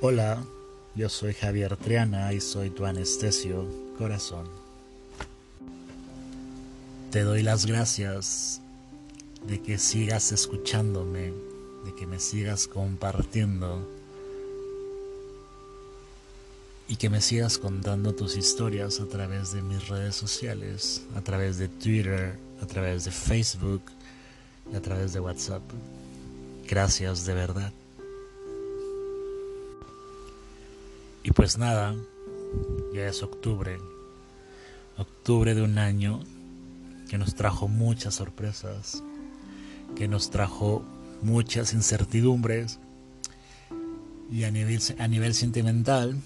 Hola, yo soy Javier Triana y soy tu anestesio corazón. Te doy las gracias de que sigas escuchándome, de que me sigas compartiendo y que me sigas contando tus historias a través de mis redes sociales, a través de Twitter, a través de Facebook y a través de WhatsApp. Gracias de verdad. Y pues nada, ya es octubre. Octubre de un año que nos trajo muchas sorpresas, que nos trajo muchas incertidumbres y a nivel, a nivel sentimental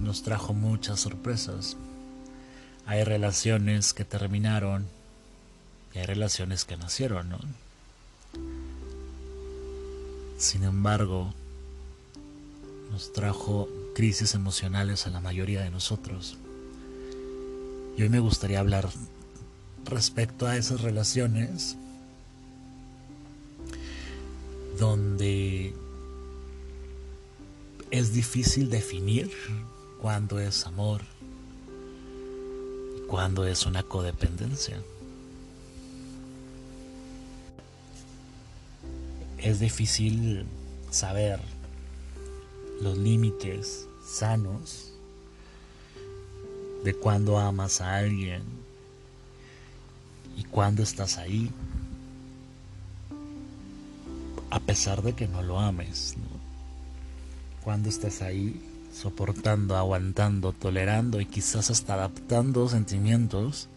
nos trajo muchas sorpresas. Hay relaciones que terminaron y hay relaciones que nacieron, ¿no? Sin embargo, nos trajo crisis emocionales a la mayoría de nosotros. Y hoy me gustaría hablar respecto a esas relaciones donde es difícil definir cuándo es amor cuándo es una codependencia. Es difícil saber los límites sanos de cuando amas a alguien y cuando estás ahí, a pesar de que no lo ames. Cuando estás ahí, soportando, aguantando, tolerando y quizás hasta adaptando sentimientos,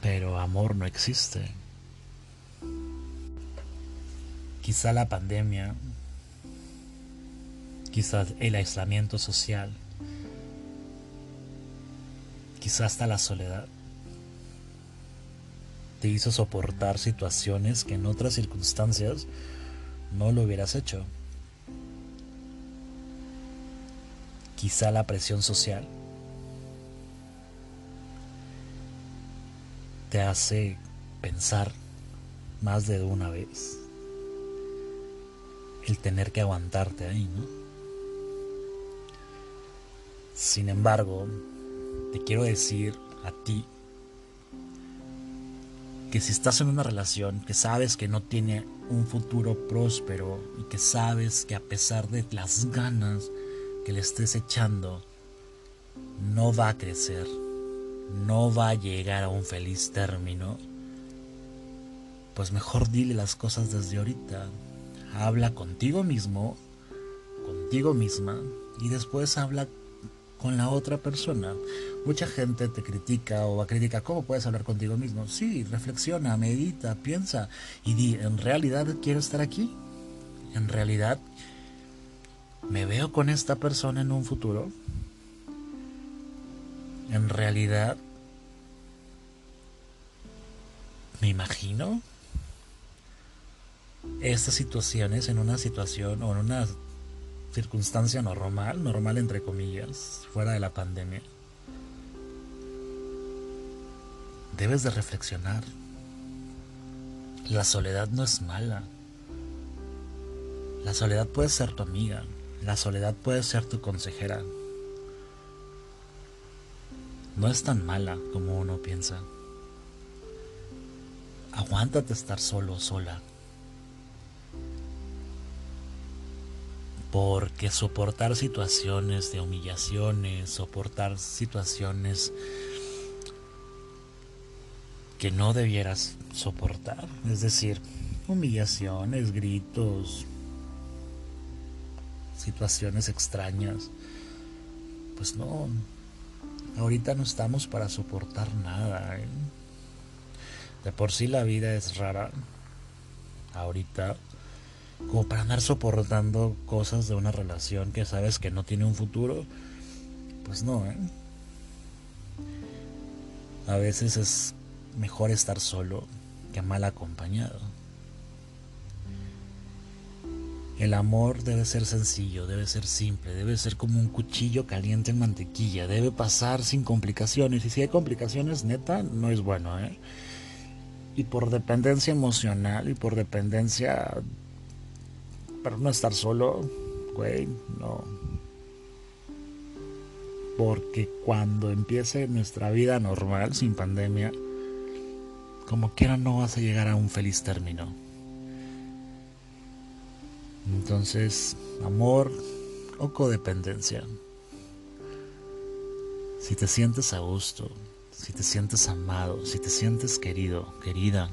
pero amor no existe. Quizá la pandemia quizás el aislamiento social, quizás hasta la soledad, te hizo soportar situaciones que en otras circunstancias no lo hubieras hecho. Quizá la presión social te hace pensar más de una vez el tener que aguantarte ahí, ¿no? Sin embargo, te quiero decir a ti que si estás en una relación que sabes que no tiene un futuro próspero y que sabes que a pesar de las ganas que le estés echando, no va a crecer, no va a llegar a un feliz término, pues mejor dile las cosas desde ahorita. Habla contigo mismo, contigo misma, y después habla con la otra persona. Mucha gente te critica o critica, ¿cómo puedes hablar contigo mismo? Sí, reflexiona, medita, piensa y di, ¿en realidad quiero estar aquí? ¿En realidad me veo con esta persona en un futuro? ¿En realidad me imagino estas situaciones en una situación o en una circunstancia normal, normal entre comillas, fuera de la pandemia, debes de reflexionar. La soledad no es mala. La soledad puede ser tu amiga. La soledad puede ser tu consejera. No es tan mala como uno piensa. Aguántate estar solo, sola. Porque soportar situaciones de humillaciones, soportar situaciones que no debieras soportar, es decir, humillaciones, gritos, situaciones extrañas, pues no, ahorita no estamos para soportar nada. ¿eh? De por sí la vida es rara. Ahorita como para andar soportando cosas de una relación que sabes que no tiene un futuro, pues no, ¿eh? A veces es mejor estar solo que mal acompañado. El amor debe ser sencillo, debe ser simple, debe ser como un cuchillo caliente en mantequilla, debe pasar sin complicaciones. Y si hay complicaciones, neta, no es bueno, ¿eh? Y por dependencia emocional y por dependencia Pero no estar solo, güey, no. Porque cuando empiece nuestra vida normal, sin pandemia, como quiera no vas a llegar a un feliz término. Entonces, amor o codependencia. Si te sientes a gusto, si te sientes amado, si te sientes querido, querida,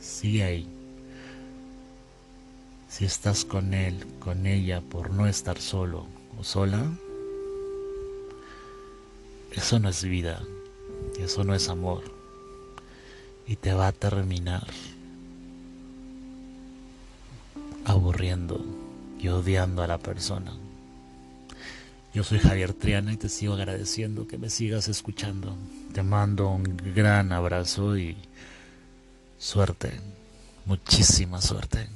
sigue ahí. Si estás con él, con ella, por no estar solo o sola, eso no es vida, eso no es amor, y te va a terminar aburriendo y odiando a la persona. Yo soy Javier Triana y te sigo agradeciendo que me sigas escuchando. Te mando un gran abrazo y suerte, muchísima suerte.